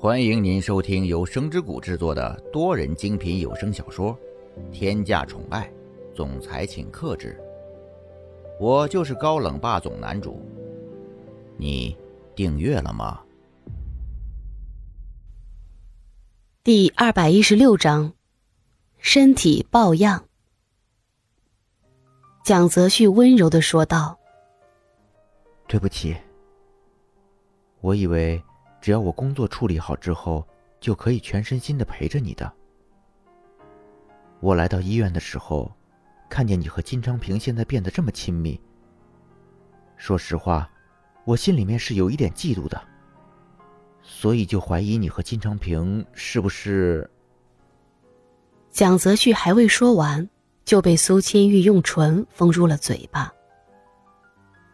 欢迎您收听由声之谷制作的多人精品有声小说《天价宠爱总裁请克制》，我就是高冷霸总男主。你订阅了吗？第二百一十六章，身体抱恙。蒋泽旭温柔的说道：“对不起，我以为……”只要我工作处理好之后，就可以全身心的陪着你的。我来到医院的时候，看见你和金昌平现在变得这么亲密。说实话，我心里面是有一点嫉妒的，所以就怀疑你和金昌平是不是……蒋泽旭还未说完，就被苏千玉用唇封住了嘴巴。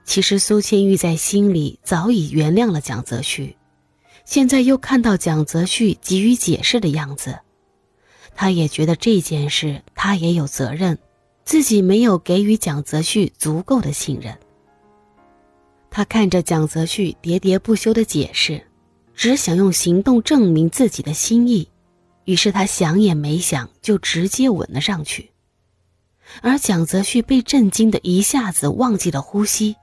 其实苏千玉在心里早已原谅了蒋泽旭。现在又看到蒋泽旭急于解释的样子，他也觉得这件事他也有责任，自己没有给予蒋泽旭足够的信任。他看着蒋泽旭喋喋不休的解释，只想用行动证明自己的心意，于是他想也没想就直接吻了上去。而蒋泽旭被震惊的一下子忘记了呼吸，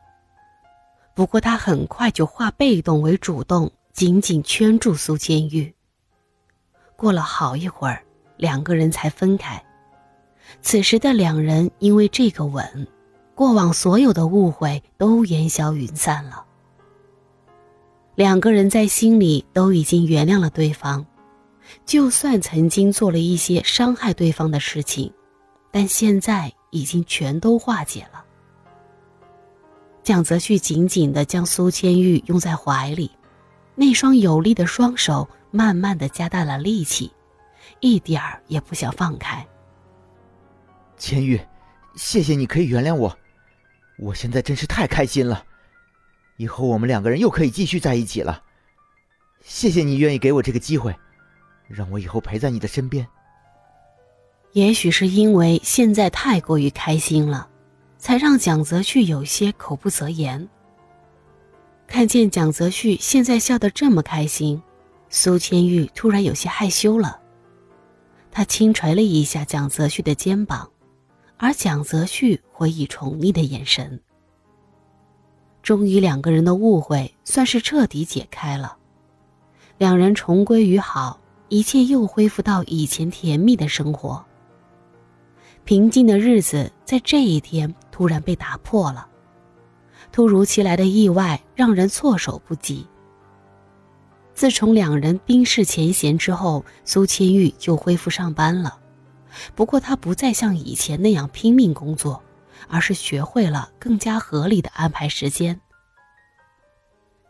不过他很快就化被动为主动。紧紧圈住苏千玉。过了好一会儿，两个人才分开。此时的两人因为这个吻，过往所有的误会都烟消云散了。两个人在心里都已经原谅了对方，就算曾经做了一些伤害对方的事情，但现在已经全都化解了。蒋泽旭紧紧地将苏千玉拥在怀里。那双有力的双手慢慢的加大了力气，一点儿也不想放开。千玉，谢谢你可以原谅我，我现在真是太开心了，以后我们两个人又可以继续在一起了。谢谢你愿意给我这个机会，让我以后陪在你的身边。也许是因为现在太过于开心了，才让蒋泽旭有些口不择言。看见蒋泽旭现在笑得这么开心，苏千玉突然有些害羞了。她轻捶了一下蒋泽旭的肩膀，而蒋泽旭回以宠溺的眼神。终于，两个人的误会算是彻底解开了，两人重归于好，一切又恢复到以前甜蜜的生活。平静的日子在这一天突然被打破了。突如其来的意外让人措手不及。自从两人冰释前嫌之后，苏千玉就恢复上班了。不过，她不再像以前那样拼命工作，而是学会了更加合理的安排时间。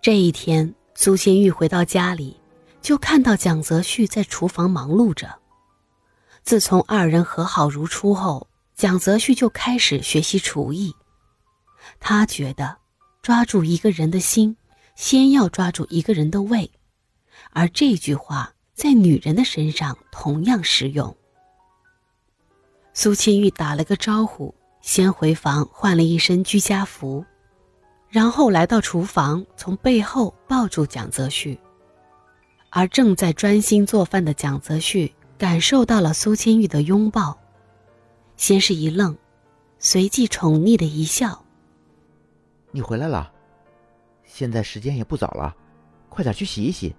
这一天，苏千玉回到家里，就看到蒋泽旭在厨房忙碌着。自从二人和好如初后，蒋泽旭就开始学习厨艺。他觉得，抓住一个人的心，先要抓住一个人的胃，而这句话在女人的身上同样适用。苏千玉打了个招呼，先回房换了一身居家服，然后来到厨房，从背后抱住蒋泽旭。而正在专心做饭的蒋泽旭感受到了苏千玉的拥抱，先是一愣，随即宠溺的一笑。你回来了，现在时间也不早了，快点去洗一洗，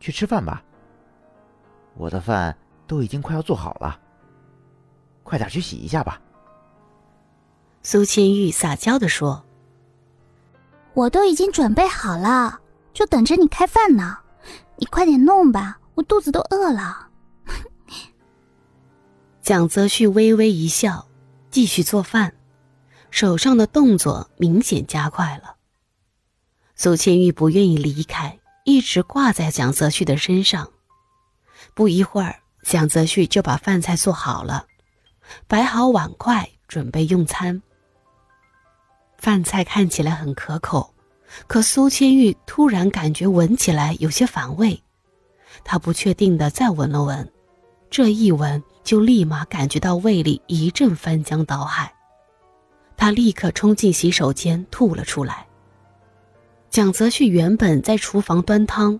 去吃饭吧。我的饭都已经快要做好了，快点去洗一下吧。苏千玉撒娇的说：“我都已经准备好了，就等着你开饭呢。你快点弄吧，我肚子都饿了。”蒋泽旭微微一笑，继续做饭。手上的动作明显加快了。苏千玉不愿意离开，一直挂在蒋泽旭的身上。不一会儿，蒋泽旭就把饭菜做好了，摆好碗筷，准备用餐。饭菜看起来很可口，可苏千玉突然感觉闻起来有些反胃，她不确定的再闻了闻，这一闻就立马感觉到胃里一阵翻江倒海。他立刻冲进洗手间，吐了出来。蒋泽旭原本在厨房端汤，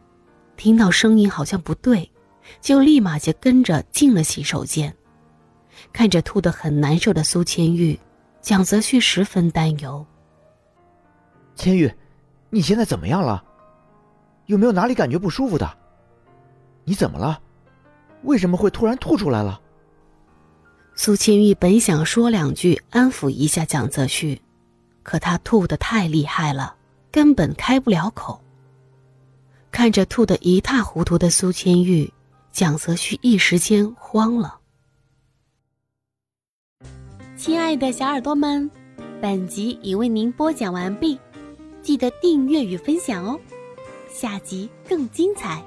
听到声音好像不对，就立马就跟着进了洗手间。看着吐得很难受的苏千玉，蒋泽旭十分担忧。千玉，你现在怎么样了？有没有哪里感觉不舒服的？你怎么了？为什么会突然吐出来了？苏千玉本想说两句安抚一下蒋泽旭，可他吐得太厉害了，根本开不了口。看着吐得一塌糊涂的苏千玉，蒋泽旭一时间慌了。亲爱的小耳朵们，本集已为您播讲完毕，记得订阅与分享哦，下集更精彩。